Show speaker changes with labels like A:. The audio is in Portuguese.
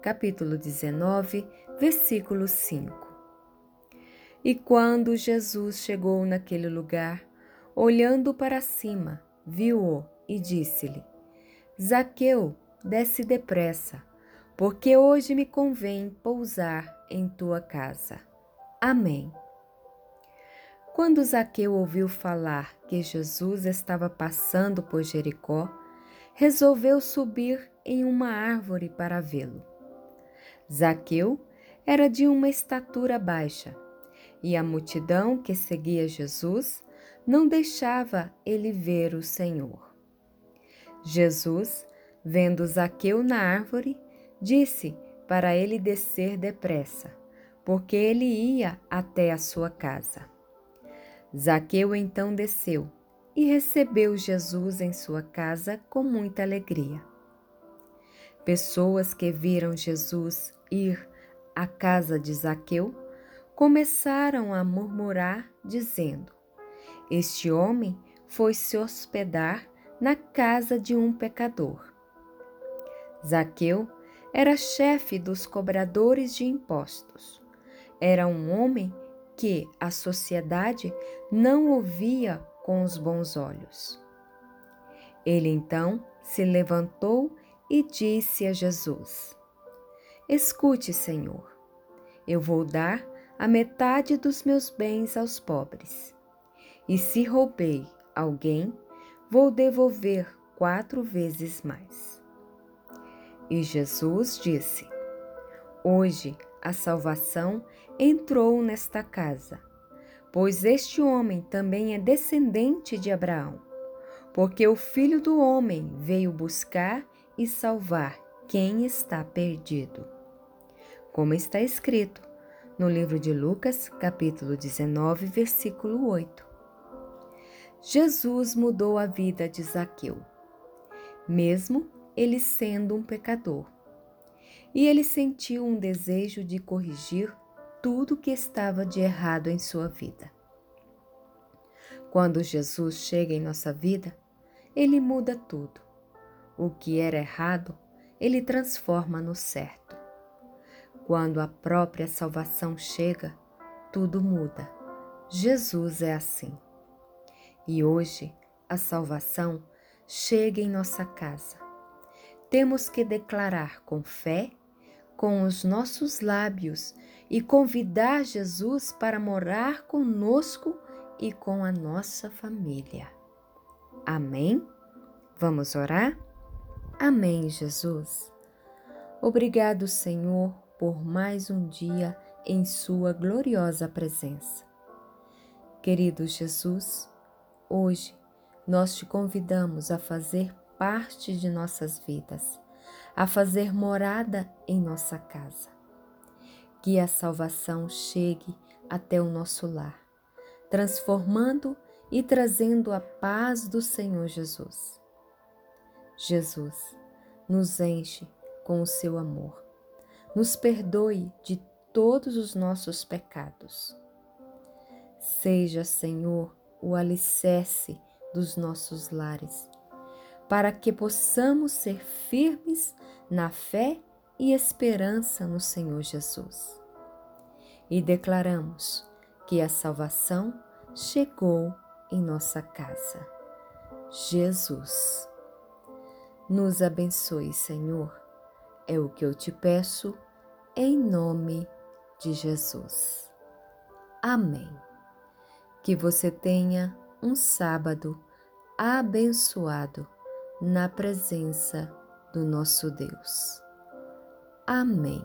A: capítulo 19, versículo 5. E quando Jesus chegou naquele lugar, olhando para cima, viu-o e disse-lhe: Zaqueu, desce depressa, porque hoje me convém pousar em tua casa. Amém. Quando Zaqueu ouviu falar que Jesus estava passando por Jericó, resolveu subir em uma árvore para vê-lo. Zaqueu era de uma estatura baixa, e a multidão que seguia Jesus não deixava ele ver o Senhor. Jesus, vendo Zaqueu na árvore, disse para ele descer depressa, porque ele ia até a sua casa. Zaqueu então desceu e recebeu Jesus em sua casa com muita alegria. Pessoas que viram Jesus ir à casa de Zaqueu começaram a murmurar, dizendo: Este homem foi se hospedar na casa de um pecador. Zaqueu era chefe dos cobradores de impostos. Era um homem que a sociedade não ouvia com os bons olhos. Ele então se levantou e disse a Jesus: Escute, Senhor, eu vou dar a metade dos meus bens aos pobres. E se roubei alguém, vou devolver quatro vezes mais. E Jesus disse: Hoje a salvação entrou nesta casa, pois este homem também é descendente de Abraão, porque o filho do homem veio buscar e salvar quem está perdido. Como está escrito no livro de Lucas, capítulo 19, versículo 8. Jesus mudou a vida de Zaqueu, mesmo ele sendo um pecador. E ele sentiu um desejo de corrigir tudo que estava de errado em sua vida. Quando Jesus chega em nossa vida, ele muda tudo o que era errado, ele transforma no certo. Quando a própria salvação chega, tudo muda. Jesus é assim. E hoje a salvação chega em nossa casa. Temos que declarar com fé, com os nossos lábios e convidar Jesus para morar conosco e com a nossa família. Amém? Vamos orar? Amém, Jesus. Obrigado, Senhor, por mais um dia em Sua gloriosa presença. Querido Jesus, hoje nós te convidamos a fazer parte de nossas vidas, a fazer morada em nossa casa. Que a salvação chegue até o nosso lar, transformando e trazendo a paz do Senhor Jesus. Jesus, nos enche com o seu amor. Nos perdoe de todos os nossos pecados. Seja, Senhor, o alicerce dos nossos lares, para que possamos ser firmes na fé e esperança no Senhor Jesus. E declaramos que a salvação chegou em nossa casa. Jesus. Nos abençoe, Senhor. É o que eu te peço, em nome de Jesus. Amém. Que você tenha um sábado abençoado na presença do nosso Deus. Amém.